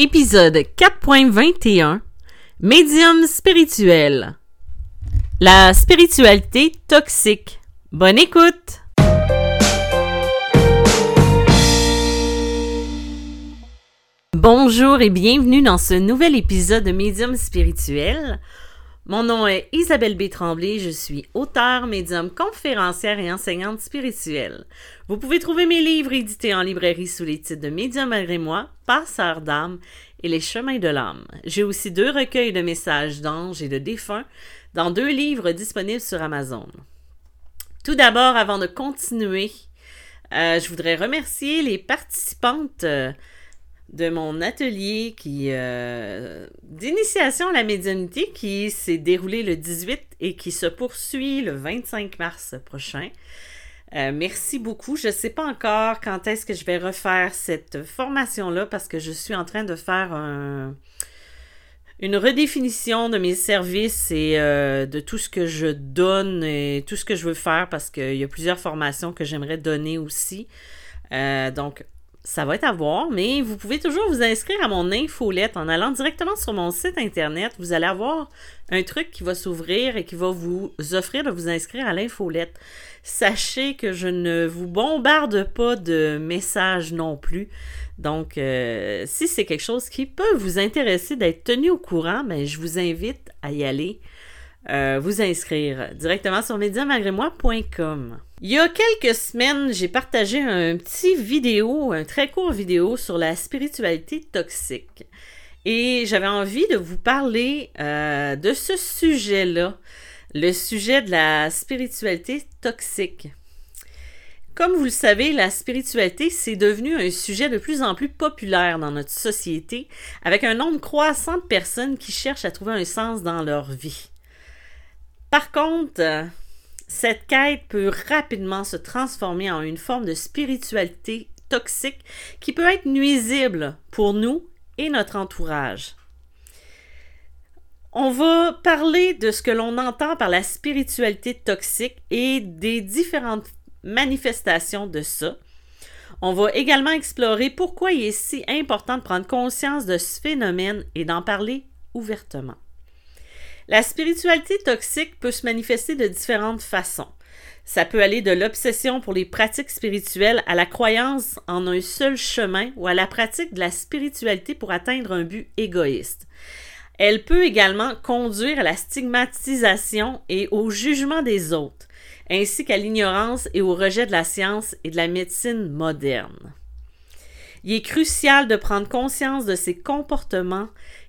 Épisode 4.21 Médium spirituel. La spiritualité toxique. Bonne écoute! Bonjour et bienvenue dans ce nouvel épisode de Médium spirituel. Mon nom est Isabelle B. Tremblay, je suis auteure, médium, conférencière et enseignante spirituelle. Vous pouvez trouver mes livres édités en librairie sous les titres de Médium malgré moi, Passeur d'âme et Les chemins de l'âme. J'ai aussi deux recueils de messages d'anges et de défunts dans deux livres disponibles sur Amazon. Tout d'abord, avant de continuer, euh, je voudrais remercier les participantes. Euh, de mon atelier qui euh, d'initiation à la médiumnité qui s'est déroulé le 18 et qui se poursuit le 25 mars prochain. Euh, merci beaucoup. Je ne sais pas encore quand est-ce que je vais refaire cette formation-là parce que je suis en train de faire une redéfinition de mes services et euh, de tout ce que je donne et tout ce que je veux faire parce qu'il y a plusieurs formations que j'aimerais donner aussi. donc, ça va être à voir, mais vous pouvez toujours vous inscrire à mon infolette en allant directement sur mon site internet. Vous allez avoir un truc qui va s'ouvrir et qui va vous offrir de vous inscrire à l'infolette. Sachez que je ne vous bombarde pas de messages non plus. Donc, euh, si c'est quelque chose qui peut vous intéresser d'être tenu au courant, ben, je vous invite à y aller. Euh, vous inscrire directement sur médiamalgrémoi.com. Il y a quelques semaines, j'ai partagé un petit vidéo, un très court vidéo sur la spiritualité toxique. Et j'avais envie de vous parler euh, de ce sujet-là, le sujet de la spiritualité toxique. Comme vous le savez, la spiritualité, c'est devenu un sujet de plus en plus populaire dans notre société, avec un nombre croissant de personnes qui cherchent à trouver un sens dans leur vie. Par contre, cette quête peut rapidement se transformer en une forme de spiritualité toxique qui peut être nuisible pour nous et notre entourage. On va parler de ce que l'on entend par la spiritualité toxique et des différentes manifestations de ça. On va également explorer pourquoi il est si important de prendre conscience de ce phénomène et d'en parler ouvertement. La spiritualité toxique peut se manifester de différentes façons. Ça peut aller de l'obsession pour les pratiques spirituelles à la croyance en un seul chemin ou à la pratique de la spiritualité pour atteindre un but égoïste. Elle peut également conduire à la stigmatisation et au jugement des autres, ainsi qu'à l'ignorance et au rejet de la science et de la médecine moderne. Il est crucial de prendre conscience de ces comportements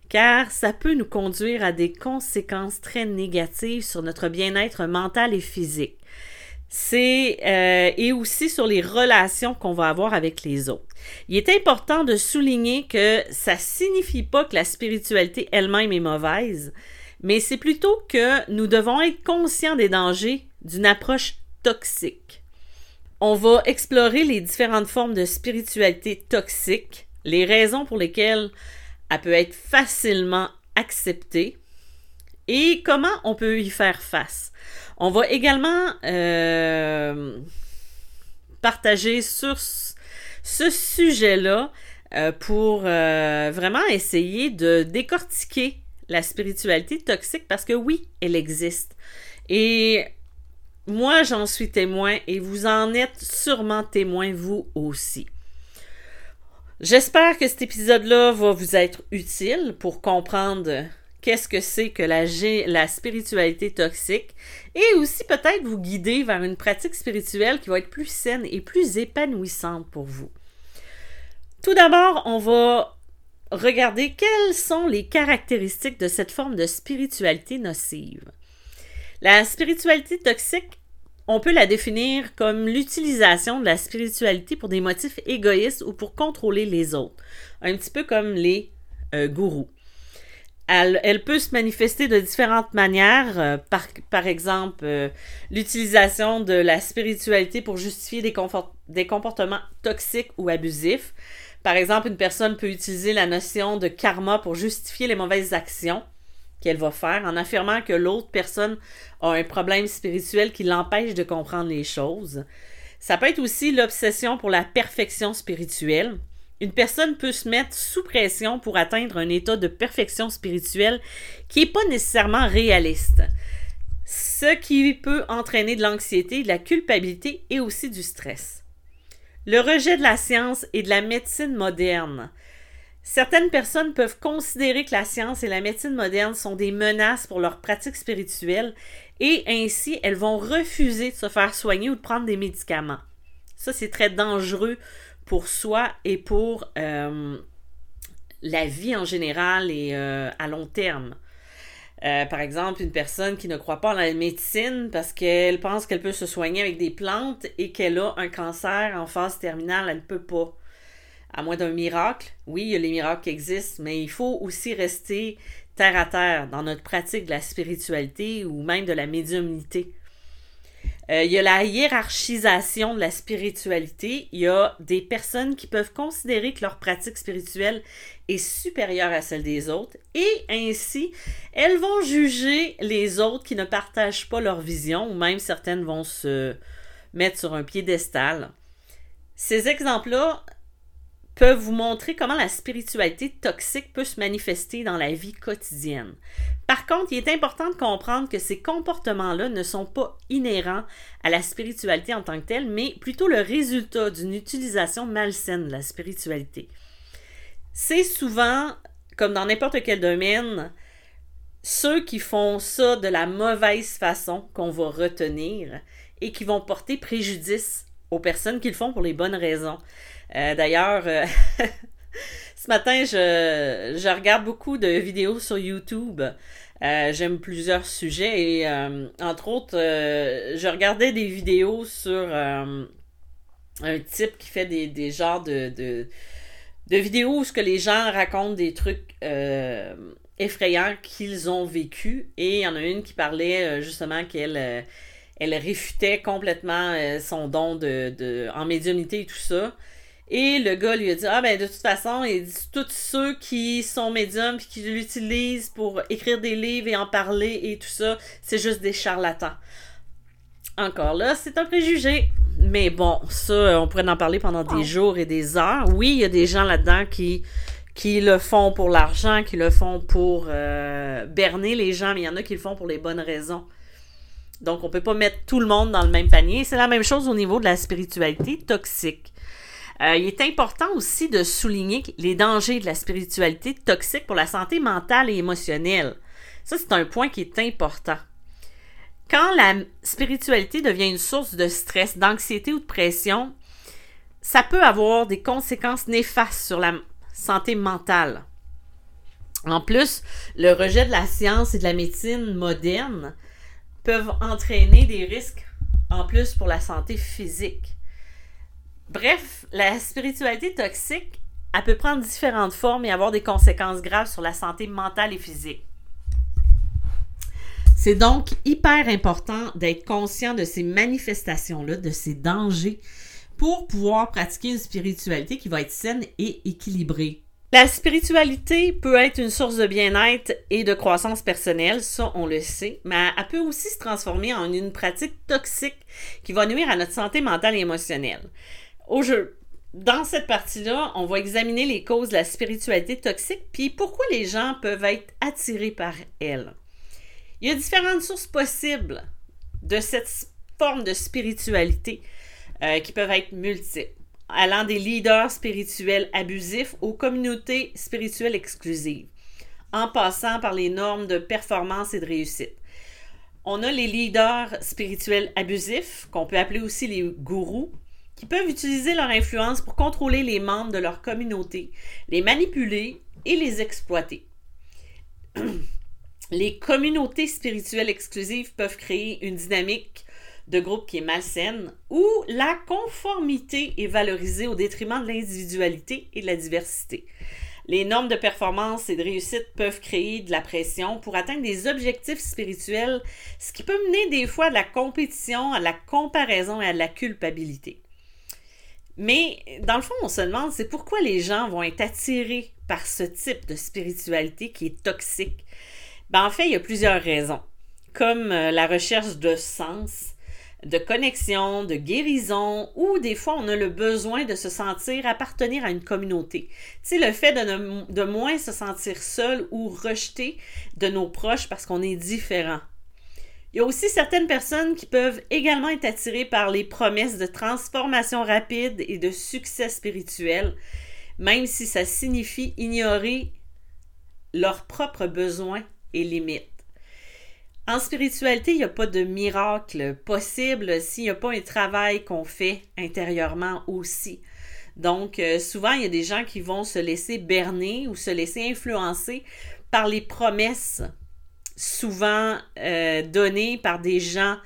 car ça peut nous conduire à des conséquences très négatives sur notre bien-être mental et physique. C'est euh, et aussi sur les relations qu'on va avoir avec les autres. Il est important de souligner que ça signifie pas que la spiritualité elle-même est mauvaise, mais c'est plutôt que nous devons être conscients des dangers d'une approche toxique. On va explorer les différentes formes de spiritualité toxique, les raisons pour lesquelles elle peut être facilement acceptée et comment on peut y faire face? On va également euh, partager sur ce sujet-là euh, pour euh, vraiment essayer de décortiquer la spiritualité toxique parce que oui, elle existe. Et moi, j'en suis témoin et vous en êtes sûrement témoin vous aussi. J'espère que cet épisode-là va vous être utile pour comprendre qu'est-ce que c'est que la, spiritualité toxique et aussi peut-être vous guider vers une pratique spirituelle qui va être plus saine et plus épanouissante pour vous. Tout d'abord, on va regarder quelles sont les caractéristiques de cette forme de spiritualité nocive. La spiritualité toxique on peut la définir comme l'utilisation de la spiritualité pour des motifs égoïstes ou pour contrôler les autres, un petit peu comme les euh, gourous. Elle, peut se manifester de différentes manières, euh, par, exemple euh, l'utilisation de la spiritualité pour justifier des, des comportements toxiques ou abusifs. Par exemple, une personne peut utiliser la notion de karma pour justifier les mauvaises actions qu'elle va faire en affirmant que l'autre personne a un problème spirituel qui l'empêche de comprendre les choses. Ça peut être aussi l'obsession pour la perfection spirituelle. une personne peut se mettre sous pression pour atteindre un état de perfection spirituelle qui n'est pas nécessairement réaliste. Ce qui peut entraîner de l'anxiété, de la culpabilité et aussi du stress. Le rejet de la science et de la médecine moderne. Certaines personnes peuvent considérer que la science et la médecine moderne sont des menaces pour leur pratique spirituelle et ainsi elles vont refuser de se faire soigner ou de prendre des médicaments. Ça, c'est très dangereux pour soi et pour euh, la vie en général et euh, à long terme. Euh, par exemple, une personne qui ne croit pas en la médecine parce qu'elle pense qu'elle peut se soigner avec des plantes et qu'elle a un cancer en phase terminale, elle ne peut pas. À moins d'un miracle, oui, il y a les miracles qui existent, mais il faut aussi rester terre à terre dans notre pratique de la spiritualité ou même de la médiumnité. Euh, il y a la hiérarchisation de la spiritualité. Il y a des personnes qui peuvent considérer que leur pratique spirituelle est supérieure à celle des autres et ainsi, elles vont juger les autres qui ne partagent pas leur vision ou même certaines vont se mettre sur un piédestal. Ces exemples-là peuvent vous montrer comment la spiritualité toxique peut se manifester dans la vie quotidienne. Par contre, il est important de comprendre que ces comportements-là ne sont pas inhérents à la spiritualité en tant que telle, mais plutôt le résultat d'une utilisation malsaine de la spiritualité. C'est souvent, comme dans n'importe quel domaine, ceux qui font ça de la mauvaise façon qu'on va retenir et qui vont porter préjudice aux personnes qui le font pour les bonnes raisons. Euh, d'ailleurs, euh, ce matin, je, regarde beaucoup de vidéos sur YouTube. Euh, j'aime plusieurs sujets et entre autres, je regardais des vidéos sur un type qui fait des, des genres de, de, vidéos où ce que les gens racontent des trucs effrayants qu'ils ont vécu et il y en a une qui parlait justement qu'elle elle réfutait complètement son don de, de, en médiumnité et tout ça. Et le gars lui a dit Ah ben de toute façon, il dit tous ceux qui sont médiums et qui l'utilisent pour écrire des livres et en parler et tout ça, c'est juste des charlatans. Encore là, c'est un préjugé. Mais bon, ça, on pourrait en parler pendant des jours et des heures. Oui, il y a des gens là-dedans qui, qui le font pour l'argent, qui le font pour euh, berner les gens, mais il y en a qui le font pour les bonnes raisons. Donc, on peut pas mettre tout le monde dans le même panier. C'est la même chose au niveau de la spiritualité toxique. Euh, il est important aussi de souligner les dangers de la spiritualité toxique pour la santé mentale et émotionnelle. Ça, c'est un point qui est important. Quand la spiritualité devient une source de stress, d'anxiété ou de pression, ça peut avoir des conséquences néfastes sur la santé mentale. En plus, le rejet de la science et de la médecine moderne peuvent entraîner des risques en plus pour la santé physique. Bref, la spiritualité toxique, elle peut prendre différentes formes et avoir des conséquences graves sur la santé mentale et physique. C'est donc hyper important d'être conscient de ces manifestations-là, de ces dangers, pour pouvoir pratiquer une spiritualité qui va être saine et équilibrée. La spiritualité peut être une source de bien-être et de croissance personnelle, ça on le sait, mais elle peut aussi se transformer en une pratique toxique qui va nuire à notre santé mentale et émotionnelle. Au jeu. Dans cette partie-là, on va examiner les causes de la spiritualité toxique, puis pourquoi les gens peuvent être attirés par elle. Il y a différentes sources possibles de cette forme de spiritualité euh, qui peuvent être multiples, allant des leaders spirituels abusifs aux communautés spirituelles exclusives, en passant par les normes de performance et de réussite. On a les leaders spirituels abusifs, qu'on peut appeler aussi les gourous, qui peuvent utiliser leur influence pour contrôler les membres de leur communauté, les manipuler et les exploiter. les communautés spirituelles exclusives peuvent créer une dynamique de groupe qui est malsaine où la conformité est valorisée au détriment de l'individualité et de la diversité. Les normes de performance et de réussite peuvent créer de la pression pour atteindre des objectifs spirituels, ce qui peut mener des fois à la compétition, à la comparaison et à la culpabilité. Mais dans le fond, on se demande, c'est pourquoi les gens vont être attirés par ce type de spiritualité qui est toxique? Ben, en fait, il y a plusieurs raisons, comme euh, la recherche de sens, de connexion, de guérison, ou des fois on a le besoin de se sentir appartenir à une communauté. Tu sais, le fait de, de moins se sentir seul ou rejeté de nos proches parce qu'on est différent. Il y a aussi certaines personnes qui peuvent également être attirées par les promesses de transformation rapide et de succès spirituel, même si ça signifie ignorer leurs propres besoins et limites. En spiritualité, il n'y a pas de miracle possible s'il n'y a pas un travail qu'on fait intérieurement aussi. Donc, euh, souvent, il y a des gens qui vont se laisser berner ou se laisser influencer par les promesses souvent euh, données par des gens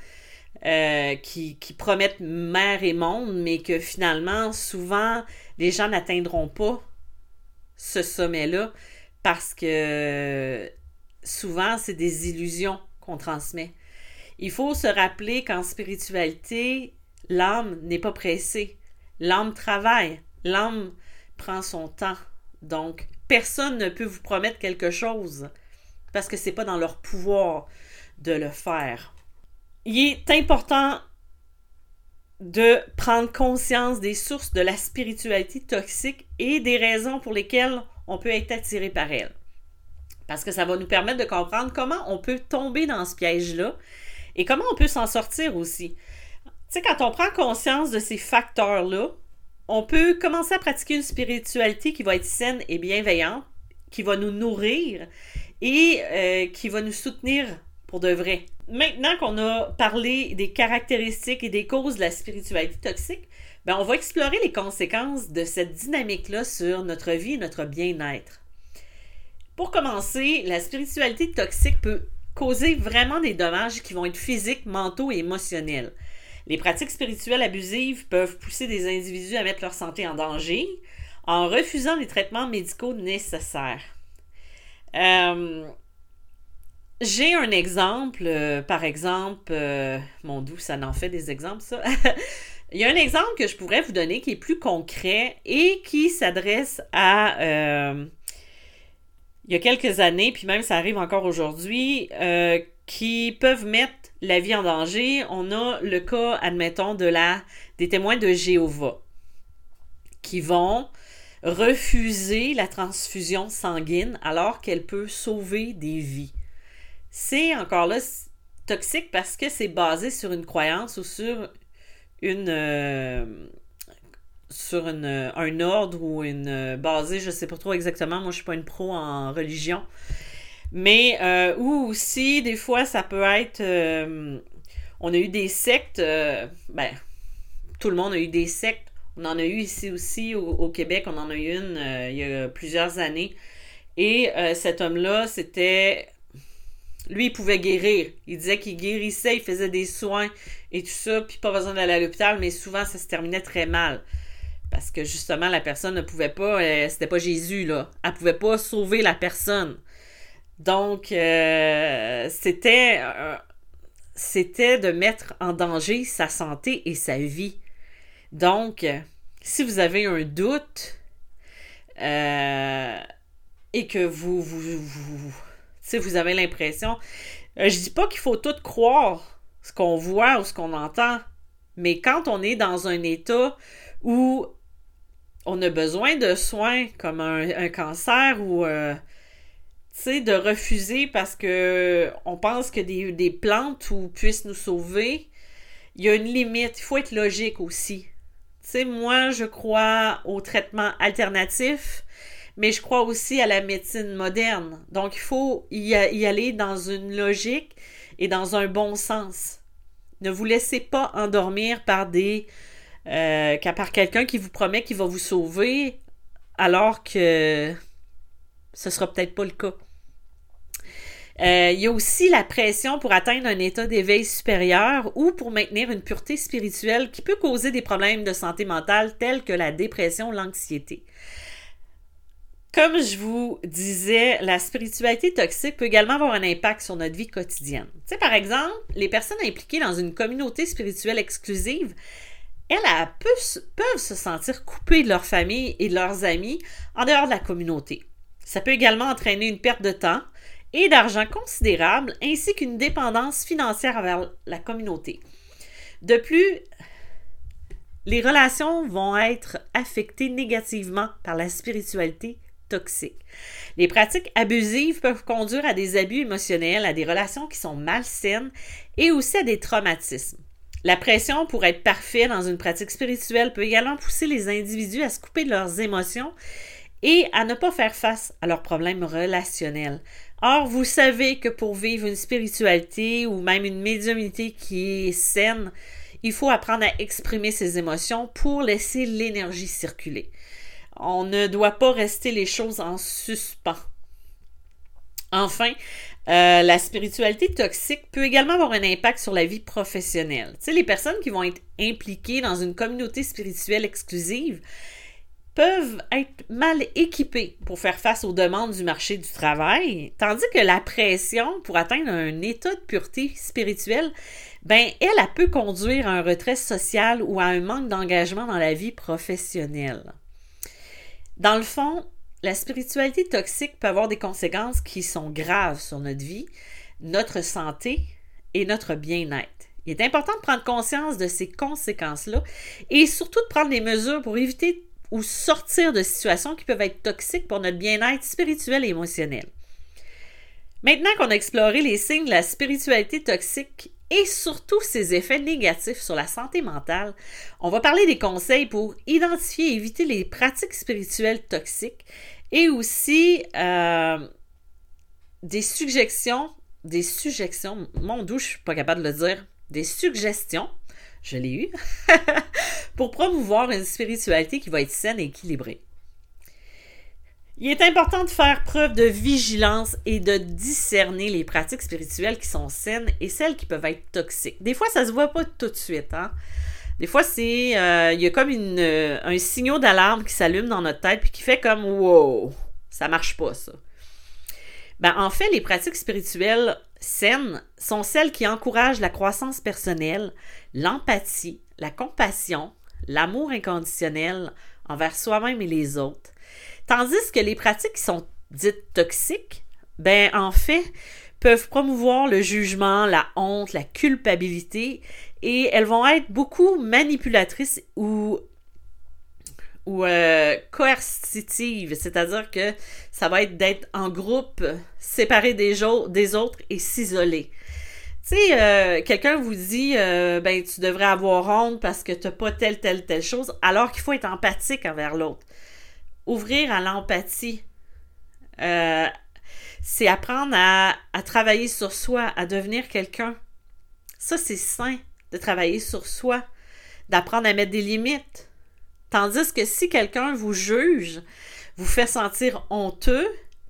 euh, qui, promettent mer et monde, mais que finalement, souvent, les gens n'atteindront pas ce sommet-là parce que souvent, c'est des illusions qu'on transmet. Il faut se rappeler qu'en spiritualité, l'âme n'est pas pressée. L'âme travaille. L'âme prend son temps. Donc, personne ne peut vous promettre quelque chose parce que ce n'est pas dans leur pouvoir de le faire. Il est important de prendre conscience des sources de la spiritualité toxique et des raisons pour lesquelles on peut être attiré par elle. Parce que ça va nous permettre de comprendre comment on peut tomber dans ce piège-là et comment on peut s'en sortir aussi. Tu sais, quand on prend conscience de ces facteurs-là, on peut commencer à pratiquer une spiritualité qui va être saine et bienveillante, qui va nous nourrir et euh, qui va nous soutenir pour de vrai. Maintenant qu'on a parlé des caractéristiques et des causes de la spiritualité toxique, ben on va explorer les conséquences de cette dynamique-là sur notre vie et notre bien-être. Pour commencer, la spiritualité toxique peut causer vraiment des dommages qui vont être physiques, mentaux et émotionnels. Les pratiques spirituelles abusives peuvent pousser des individus à mettre leur santé en danger en refusant les traitements médicaux nécessaires. Euh, j'ai un exemple, euh, par exemple, euh, mon doux, ça n'en fait des exemples, ça. Il y a un exemple que je pourrais vous donner qui est plus concret et qui s'adresse à il y a quelques années, puis même ça arrive encore aujourd'hui, qui peuvent mettre la vie en danger. On a le cas, admettons, de la des témoins de Jéhovah qui vont refuser la transfusion sanguine alors qu'elle peut sauver des vies. C'est encore là toxique parce que c'est basé sur une croyance ou sur une, euh, sur un ordre ou une euh, basée, je sais pas trop exactement, moi je suis pas une pro en religion. Mais euh, ou aussi, des fois, ça peut être. Euh, on a eu des sectes, ben, tout le monde a eu des sectes. On en a eu ici aussi au, Québec, on en a eu une il y a plusieurs années. Et cet homme-là, c'était. Lui, il pouvait guérir. Il disait qu'il guérissait, il faisait des soins et tout ça, puis pas besoin d'aller à l'hôpital, mais souvent ça se terminait très mal. Parce que justement, la personne ne pouvait pas, euh, c'était pas Jésus, là. Elle pouvait pas sauver la personne. Donc, euh, c'était, euh, c'était de mettre en danger sa santé et sa vie. Donc, si vous avez un doute et que vous, vous, vous, vous avez l'impression, je dis pas qu'il faut tout croire ce qu'on voit ou ce qu'on entend, mais quand on est dans un état où on a besoin de soins comme un, cancer ou euh, de refuser parce que on pense que des, des plantes ou puissent nous sauver. Il y a une limite. Il faut être logique aussi. Tu sais, moi, je crois au traitement alternatif, mais je crois aussi à la médecine moderne. Donc, il faut y, aller dans une logique et dans un bon sens. Ne vous laissez pas endormir par des euh, part quelqu'un qui vous promet qu'il va vous sauver, alors que ce sera peut-être pas le cas. Euh, il y a aussi la pression pour atteindre un état d'éveil supérieur ou pour maintenir une pureté spirituelle qui peut causer des problèmes de santé mentale tels que la dépression, l'anxiété. Comme je vous disais, la spiritualité toxique peut également avoir un impact sur notre vie quotidienne. Tu par exemple, les personnes impliquées dans une communauté spirituelle exclusive elles, peuvent, se sentir coupées de leur famille et de leurs amis en dehors de la communauté. Ça peut également entraîner une perte de temps et d'argent considérable ainsi qu'une dépendance financière envers la communauté. De plus, les relations vont être affectées négativement par la spiritualité toxique. Les pratiques abusives peuvent conduire à des abus émotionnels, à des relations qui sont malsaines et aussi à des traumatismes. La pression pour être parfait dans une pratique spirituelle peut également pousser les individus à se couper de leurs émotions et à ne pas faire face à leurs problèmes relationnels. Or, vous savez que pour vivre une spiritualité ou même une médiumnité qui est saine, il faut apprendre à exprimer ses émotions pour laisser l'énergie circuler. On ne doit pas rester les choses en suspens. Enfin, euh, la spiritualité toxique peut également avoir un impact sur la vie professionnelle. Tu sais, les personnes qui vont être impliquées dans une communauté spirituelle exclusive peuvent être mal équipées pour faire face aux demandes du marché du travail, tandis que la pression pour atteindre un état de pureté spirituelle, ben elle, elle peut conduire à un retrait social ou à un manque d'engagement dans la vie professionnelle. Dans le fond, la spiritualité toxique peut avoir des conséquences qui sont graves sur notre vie, notre santé et notre bien-être. Il est important de prendre conscience de ces conséquences-là et surtout de prendre des mesures pour éviter ou sortir de situations qui peuvent être toxiques pour notre bien-être spirituel et émotionnel. Maintenant qu'on a exploré les signes de la spiritualité toxique et surtout ses effets négatifs sur la santé mentale, on va parler des conseils pour identifier et éviter les pratiques spirituelles toxiques et aussi euh, des suggestions, des suggestions, mon doux, je suis pas capable de le dire, des suggestions, je l'ai eu, pour promouvoir une spiritualité qui va être saine et équilibrée. Il est important de faire preuve de vigilance et de discerner les pratiques spirituelles qui sont saines et celles qui peuvent être toxiques. Des fois, ça se voit pas tout de suite. Hein? Des fois, c'est euh, il y a comme une, euh, un signal d'alarme qui s'allume dans notre tête puis qui fait comme wow, ça marche pas ça. Ben, en fait, les pratiques spirituelles saines sont celles qui encouragent la croissance personnelle, l'empathie, la compassion, l'amour inconditionnel envers soi-même et les autres, Tandis que les pratiques qui sont dites toxiques, ben en fait, peuvent promouvoir le jugement, la honte, la culpabilité et elles vont être beaucoup manipulatrices ou ou euh, coercitives, c'est-à-dire que ça va être d'être en groupe, séparé des, des autres et s'isoler. Tu sais, euh, quelqu'un vous dit, euh, ben tu devrais avoir honte parce que tu n'as pas telle, telle, telle chose, alors qu'il faut être empathique envers l'autre ouvrir à l'empathie. Euh, c'est apprendre à, travailler sur soi, à devenir quelqu'un. Ça, c'est sain de travailler sur soi, d'apprendre à mettre des limites. Tandis que si quelqu'un vous juge, vous fait sentir honteux,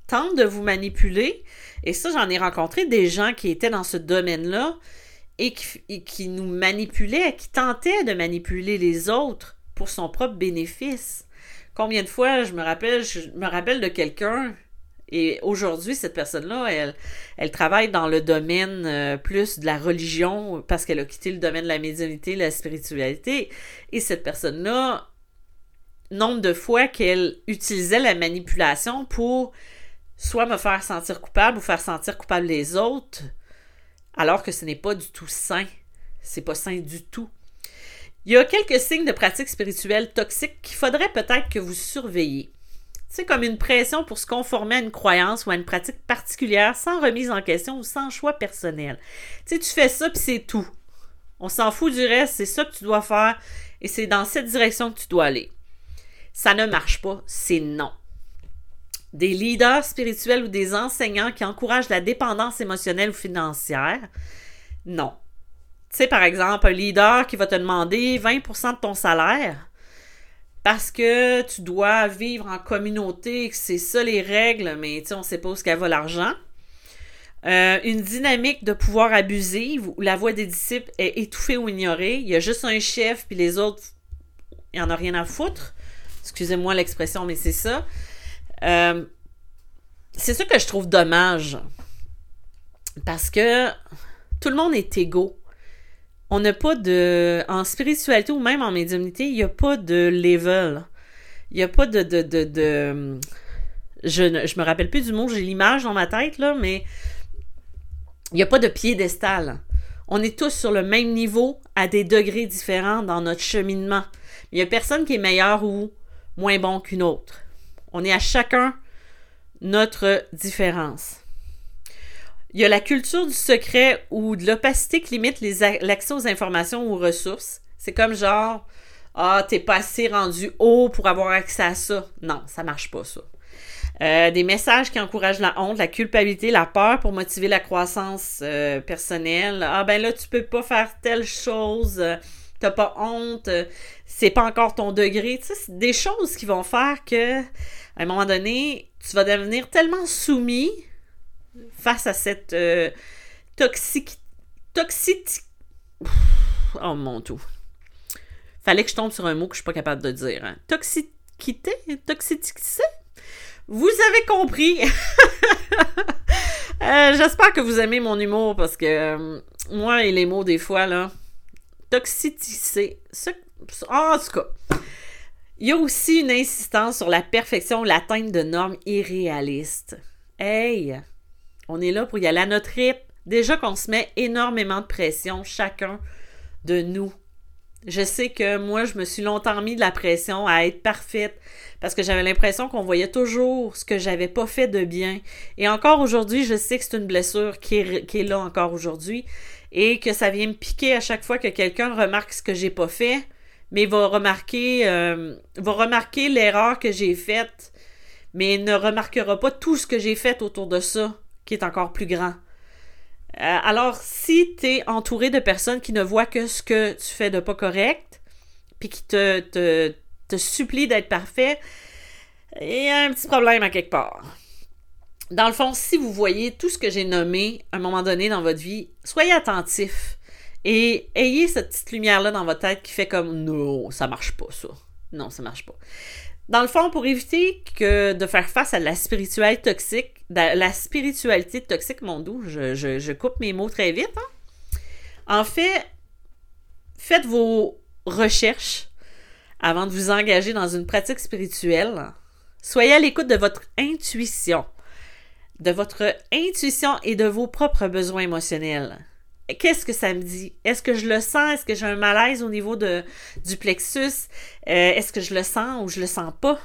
tente de vous manipuler, et ça, j'en ai rencontré des gens qui étaient dans ce domaine-là et qui, nous manipulaient, qui tentaient de manipuler les autres pour son propre bénéfice. Combien de fois je me rappelle, je me rappelle de quelqu'un et aujourd'hui, cette personne-là, elle, elle travaille dans le domaine euh, plus de la religion parce qu'elle a quitté le domaine de la médiumnité, la spiritualité. Et cette personne-là, nombre de fois qu'elle utilisait la manipulation pour soit me faire sentir coupable ou faire sentir coupable les autres, alors que ce n'est pas du tout sain. C'est pas sain du tout. Il y a quelques signes de pratiques spirituelles toxiques qu'il faudrait peut-être que vous surveillez. C'est comme une pression pour se conformer à une croyance ou à une pratique particulière sans remise en question ou sans choix personnel. Tu tu fais ça puis c'est tout. On s'en fout du reste, c'est ça que tu dois faire et c'est dans cette direction que tu dois aller. Ça ne marche pas, c'est non. Des leaders spirituels ou des enseignants qui encouragent la dépendance émotionnelle ou financière, non. Tu sais, par exemple, un leader qui va te demander 20% de ton salaire parce que tu dois vivre en communauté, que c'est ça les règles, mais tu sais, on ne sait pas où ce qu'elle va l'argent. Euh, une dynamique de pouvoir abusive où la voix des disciples est étouffée ou ignorée. Il y a juste un chef, puis les autres, il n'y en a rien à foutre. Excusez-moi l'expression, mais c'est ça. Euh, c'est ça que je trouve dommage. Parce que tout le monde est égaux on n'a pas de. En spiritualité ou même en médiumnité, il n'y a pas de level. Il n'y a pas de. de, de, Je ne je me rappelle plus du mot, j'ai l'image dans ma tête, là, mais il n'y a pas de piédestal. On est tous sur le même niveau à des degrés différents dans notre cheminement. Il n'y a personne qui est meilleur ou moins bon qu'une autre. On est à chacun notre différence. Il y a la culture du secret ou de l'opacité qui limite l'accès aux informations ou aux ressources. C'est comme genre, ah, t'es pas assez rendu haut pour avoir accès à ça. Non, ça marche pas, ça. Euh, des messages qui encouragent la honte, la culpabilité, la peur pour motiver la croissance euh, personnelle. Ah ben là, tu peux pas faire telle chose, t'as pas honte, c'est pas encore ton degré. Tu sais, c'est des choses qui vont faire que, à un moment donné, tu vas devenir tellement soumis face à cette toxique... Toxique... Oh mon tout. Fallait que je tombe sur un mot que je suis pas capable de dire. Hein. Toxicité? Vous avez compris. Euh, j'espère que vous aimez mon humour parce que euh, moi et les mots des fois, là, toxicité. En tout cas, il y a aussi une insistance sur la perfection, l'atteinte de normes irréalistes. Hey, on est là pour y aller à notre rythme. Déjà qu'on se met énormément de pression, chacun de nous. Je sais que moi, je me suis longtemps mis de la pression à être parfaite parce que j'avais l'impression qu'on voyait toujours ce que j'avais pas fait de bien. Et encore aujourd'hui, je sais que c'est une blessure qui est, qui est là encore aujourd'hui et que ça vient me piquer à chaque fois que quelqu'un remarque ce que j'ai pas fait, mais va remarquer, euh, va remarquer l'erreur que j'ai faite, mais ne remarquera pas tout ce que j'ai fait autour de ça, qui est encore plus grand. Euh, alors, si tu es entouré de personnes qui ne voient que ce que tu fais de pas correct, puis qui te, te, te supplient d'être parfait, il y a un petit problème à quelque part. Dans le fond, si vous voyez tout ce que j'ai nommé à un moment donné dans votre vie, soyez attentif et ayez cette petite lumière-là dans votre tête qui fait comme non, ça marche pas ça. Non, ça marche pas. Dans le fond, pour éviter de faire face à la spiritualité toxique, la spiritualité toxique, mon doux, je, coupe mes mots très vite. Hein. En fait, faites vos recherches avant de vous engager dans une pratique spirituelle. Soyez à l'écoute de votre intuition, de votre intuition et de vos propres besoins émotionnels qu'est-ce que ça me dit? Est-ce que je le sens? Est-ce que j'ai un malaise au niveau de, du plexus? Euh, est-ce que je le sens ou je le sens pas?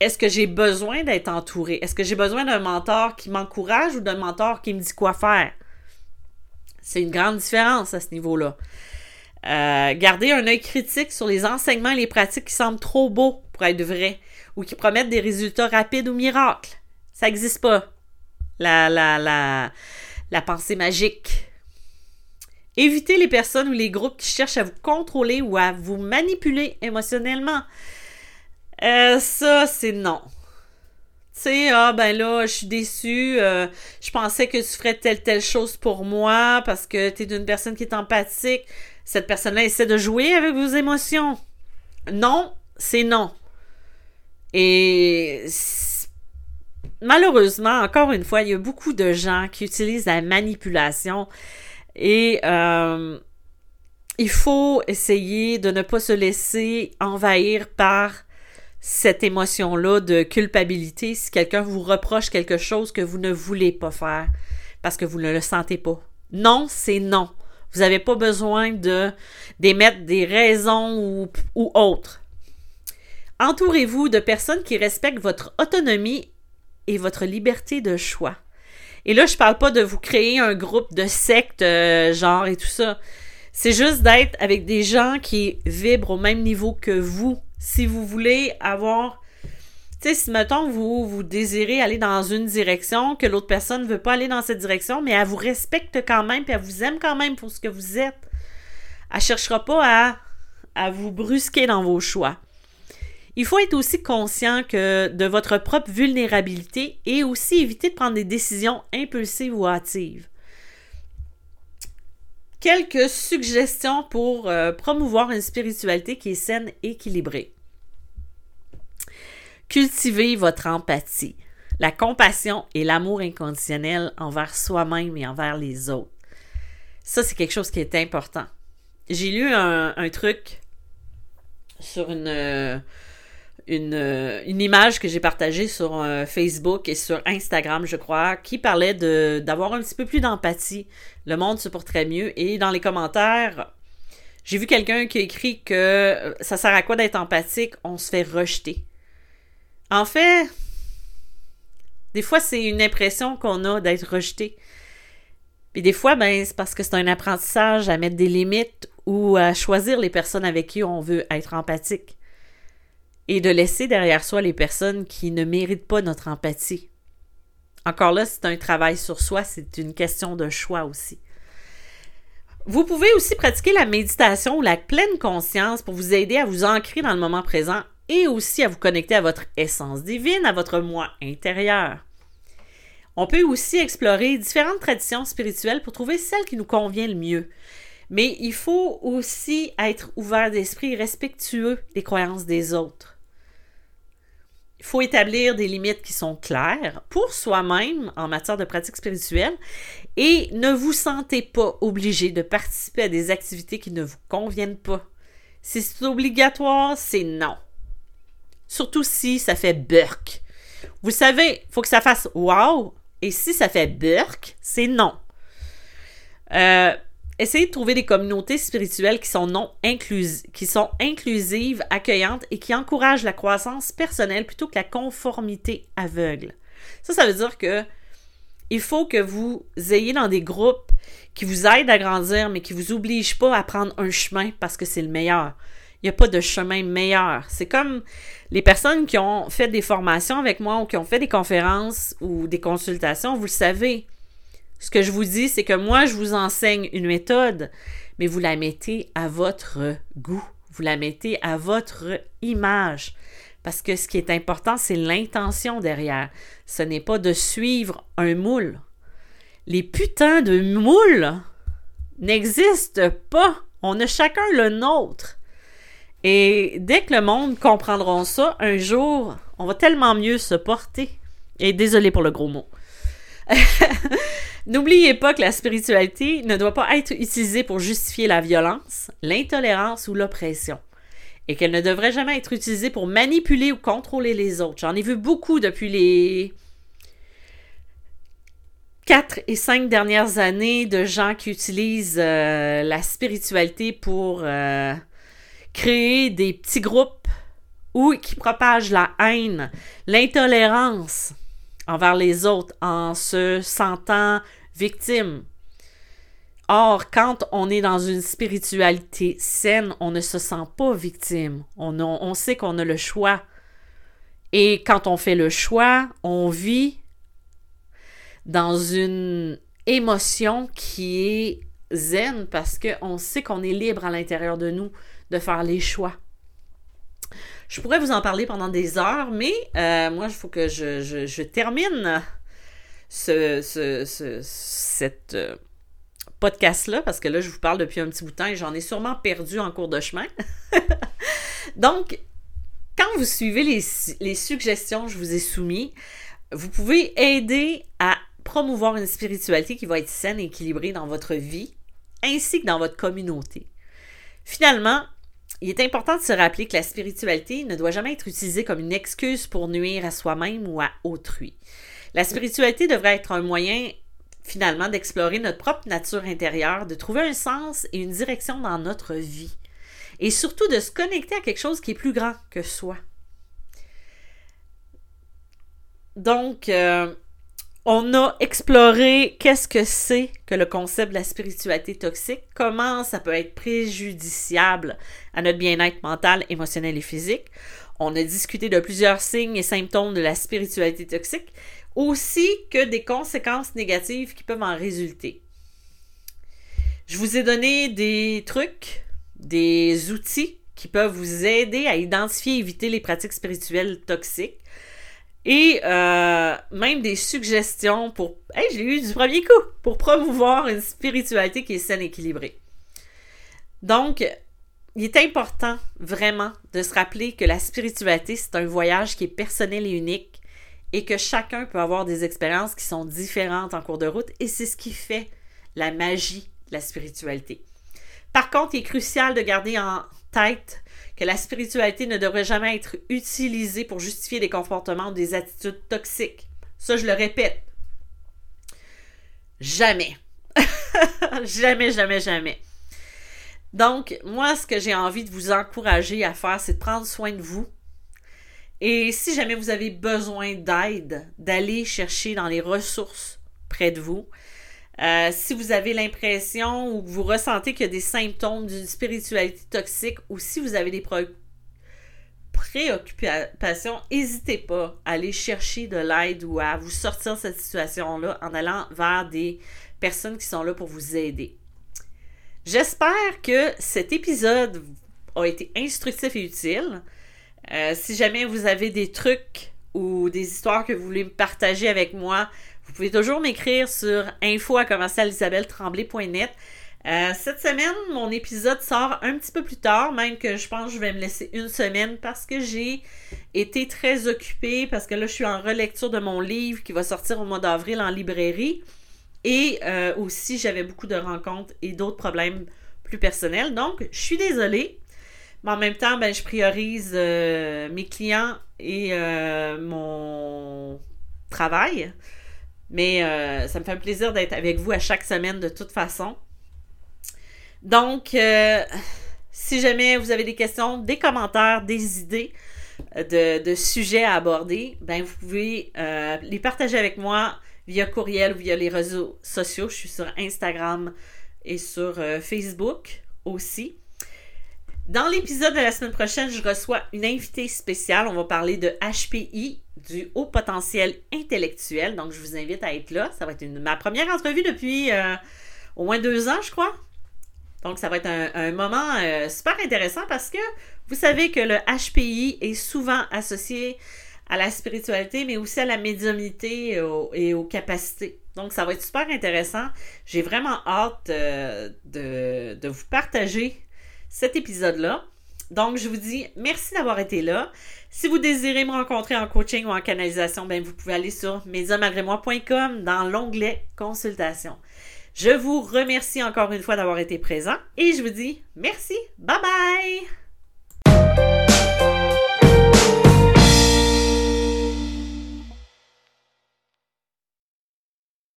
Est-ce que j'ai besoin d'être entouré? Est-ce que j'ai besoin d'un mentor qui m'encourage ou d'un mentor qui me dit quoi faire? C'est une grande différence à ce niveau-là. Euh, gardez un œil critique sur les enseignements et les pratiques qui semblent trop beaux pour être vrais ou qui promettent des résultats rapides ou miracles. Ça n'existe pas. La, la, la, la pensée magique. Évitez les personnes ou les groupes qui cherchent à vous contrôler ou à vous manipuler émotionnellement. Euh, ça, c'est non. Tu sais, ah ben là, je suis déçue, euh, je pensais que tu ferais telle telle chose pour moi parce que tu es une personne qui est empathique. Cette personne-là essaie de jouer avec vos émotions. Non, c'est non. Et malheureusement, encore une fois, il y a beaucoup de gens qui utilisent la manipulation et euh, il faut essayer de ne pas se laisser envahir par cette émotion-là de culpabilité si quelqu'un vous reproche quelque chose que vous ne voulez pas faire parce que vous ne le sentez pas. Non, c'est non. Vous n'avez pas besoin d'émettre des raisons ou autres. Entourez-vous de personnes qui respectent votre autonomie et votre liberté de choix. Et là, je parle pas de vous créer un groupe de sectes, euh, genre et tout ça. C'est juste d'être avec des gens qui vibrent au même niveau que vous. Si vous voulez avoir tu sais, si mettons vous vous désirez aller dans une direction, que l'autre personne ne veut pas aller dans cette direction, mais elle vous respecte quand même, puis elle vous aime quand même pour ce que vous êtes, elle cherchera pas à vous brusquer dans vos choix. Il faut être aussi conscient que de votre propre vulnérabilité et aussi éviter de prendre des décisions impulsives ou hâtives. Quelques suggestions pour euh, promouvoir une spiritualité qui est saine et équilibrée. Cultivez votre empathie, la compassion et l'amour inconditionnel envers soi-même et envers les autres. Ça, c'est quelque chose qui est important. J'ai lu un, truc sur une, une, euh, une image que j'ai partagée sur euh, Facebook et sur Instagram, je crois, qui parlait d'avoir un petit peu plus d'empathie. Le monde se porterait mieux. Et dans les commentaires, j'ai vu quelqu'un qui a écrit que euh, ça sert à quoi d'être empathique? On se fait rejeter. En fait, des fois, c'est une impression qu'on a d'être rejeté. Puis des fois, ben, c'est parce que c'est un apprentissage à mettre des limites ou à choisir les personnes avec qui on veut être empathique et de laisser derrière soi les personnes qui ne méritent pas notre empathie. Encore là, c'est un travail sur soi, c'est une question de choix aussi. Vous pouvez aussi pratiquer la méditation ou la pleine conscience pour vous aider à vous ancrer dans le moment présent et aussi à vous connecter à votre essence divine, à votre moi intérieur. On peut aussi explorer différentes traditions spirituelles pour trouver celle qui nous convient le mieux. Mais il faut aussi être ouvert d'esprit et respectueux des croyances des autres. Il faut établir des limites qui sont claires pour soi-même en matière de pratique spirituelle et ne vous sentez pas obligé de participer à des activités qui ne vous conviennent pas. Si c'est obligatoire, c'est non. Surtout si ça fait burk. Vous savez, il faut que ça fasse wow et si ça fait burk, c'est non. Euh, Essayez de trouver des communautés spirituelles qui sont non inclusives, qui sont inclusives, accueillantes et qui encouragent la croissance personnelle plutôt que la conformité aveugle. Ça, ça veut dire que il faut que vous ayez dans des groupes qui vous aident à grandir, mais qui vous obligent pas à prendre un chemin parce que c'est le meilleur. Il n'y a pas de chemin meilleur. C'est comme les personnes qui ont fait des formations avec moi ou qui ont fait des conférences ou des consultations, vous le savez. Ce que je vous dis, c'est que moi, je vous enseigne une méthode, mais vous la mettez à votre goût, vous la mettez à votre image. Parce que ce qui est important, c'est l'intention derrière. Ce n'est pas de suivre un moule. Les putains de moules n'existent pas. On a chacun le nôtre. Et dès que le monde comprendra ça, un jour, on va tellement mieux se porter. Et désolé pour le gros mot. N'oubliez pas que la spiritualité ne doit pas être utilisée pour justifier la violence, l'intolérance ou l'oppression. Et qu'elle ne devrait jamais être utilisée pour manipuler ou contrôler les autres. J'en ai vu beaucoup depuis les quatre et cinq dernières années de gens qui utilisent euh, la spiritualité pour euh, créer des petits groupes ou qui propagent la haine, l'intolérance envers les autres en se sentant victime. Or, quand on est dans une spiritualité saine, on ne se sent pas victime. On, sait qu'on a le choix. Et quand on fait le choix, on vit dans une émotion qui est zen parce qu'on sait qu'on est libre à l'intérieur de nous de faire les choix. Je pourrais vous en parler pendant des heures, mais euh, moi, il faut que je, termine ce, ce, cette euh, podcast-là, parce que là, je vous parle depuis un petit bout de temps et j'en ai sûrement perdu en cours de chemin. Donc, quand vous suivez les suggestions que je vous ai soumises, vous pouvez aider à promouvoir une spiritualité qui va être saine et équilibrée dans votre vie, ainsi que dans votre communauté. Finalement, il est important de se rappeler que la spiritualité ne doit jamais être utilisée comme une excuse pour nuire à soi-même ou à autrui. La spiritualité devrait être un moyen finalement d'explorer notre propre nature intérieure, de trouver un sens et une direction dans notre vie. Et surtout de se connecter à quelque chose qui est plus grand que soi. Donc, euh, on a exploré qu'est-ce que c'est que le concept de la spiritualité toxique, comment ça peut être préjudiciable à notre bien-être mental, émotionnel et physique. On a discuté de plusieurs signes et symptômes de la spiritualité toxique, aussi que des conséquences négatives qui peuvent en résulter. Je vous ai donné des trucs, des outils qui peuvent vous aider à identifier et éviter les pratiques spirituelles toxiques et euh, même des suggestions pour. Hey, j'ai eu du premier coup! Pour promouvoir une spiritualité qui est saine et équilibrée. Donc, il est important vraiment de se rappeler que la spiritualité, c'est un voyage qui est personnel et unique et que chacun peut avoir des expériences qui sont différentes en cours de route et c'est ce qui fait la magie de la spiritualité. Par contre, il est crucial de garder en tête que la spiritualité ne devrait jamais être utilisée pour justifier des comportements ou des attitudes toxiques. Ça, je le répète. Jamais. jamais, jamais, jamais. Donc, moi, ce que j'ai envie de vous encourager à faire, c'est de prendre soin de vous. Et si jamais vous avez besoin d'aide, d'aller chercher dans les ressources près de vous. Euh, si vous avez l'impression ou vous ressentez qu'il y a des symptômes d'une spiritualité toxique ou si vous avez des préoccupations, n'hésitez pas à aller chercher de l'aide ou à vous sortir de cette situation-là en allant vers des personnes qui sont là pour vous aider. J'espère que cet épisode a été instructif et utile. Euh, si jamais vous avez des trucs ou des histoires que vous voulez partager avec moi, vous pouvez toujours m'écrire sur info à euh, cette semaine, mon épisode sort un petit peu plus tard, même que je pense que je vais me laisser une semaine parce que j'ai été très occupée, parce que là, je suis en relecture de mon livre qui va sortir au mois d'avril en librairie. Et euh, aussi, j'avais beaucoup de rencontres et d'autres problèmes plus personnels. Donc, je suis désolée. Mais en même temps, ben, je priorise euh, mes clients et mon travail. Mais ça me fait un plaisir d'être avec vous à chaque semaine de toute façon. Donc, si jamais vous avez des questions, des commentaires, des idées de, de sujets à aborder, ben, vous pouvez les partager avec moi via courriel ou via les réseaux sociaux. Je suis sur Instagram et sur euh, Facebook aussi. Dans l'épisode de la semaine prochaine, je reçois une invitée spéciale. On va parler de HPI, du haut potentiel intellectuel. Donc, je vous invite à être là. Ça va être ma première entrevue depuis euh, au moins deux ans, je crois. Donc, ça va être un, moment euh, super intéressant parce que vous savez que le HPI est souvent associé à la spiritualité, mais aussi à la médiumnité et aux, capacités. Donc, ça va être super intéressant. J'ai vraiment hâte euh, de, vous partager cet épisode-là. Donc, je vous dis merci d'avoir été là. Si vous désirez me rencontrer en coaching ou en canalisation, ben, vous pouvez aller sur médiumagremoi.com dans l'onglet consultation. Je vous remercie encore une fois d'avoir été présent et je vous dis merci. Bye bye!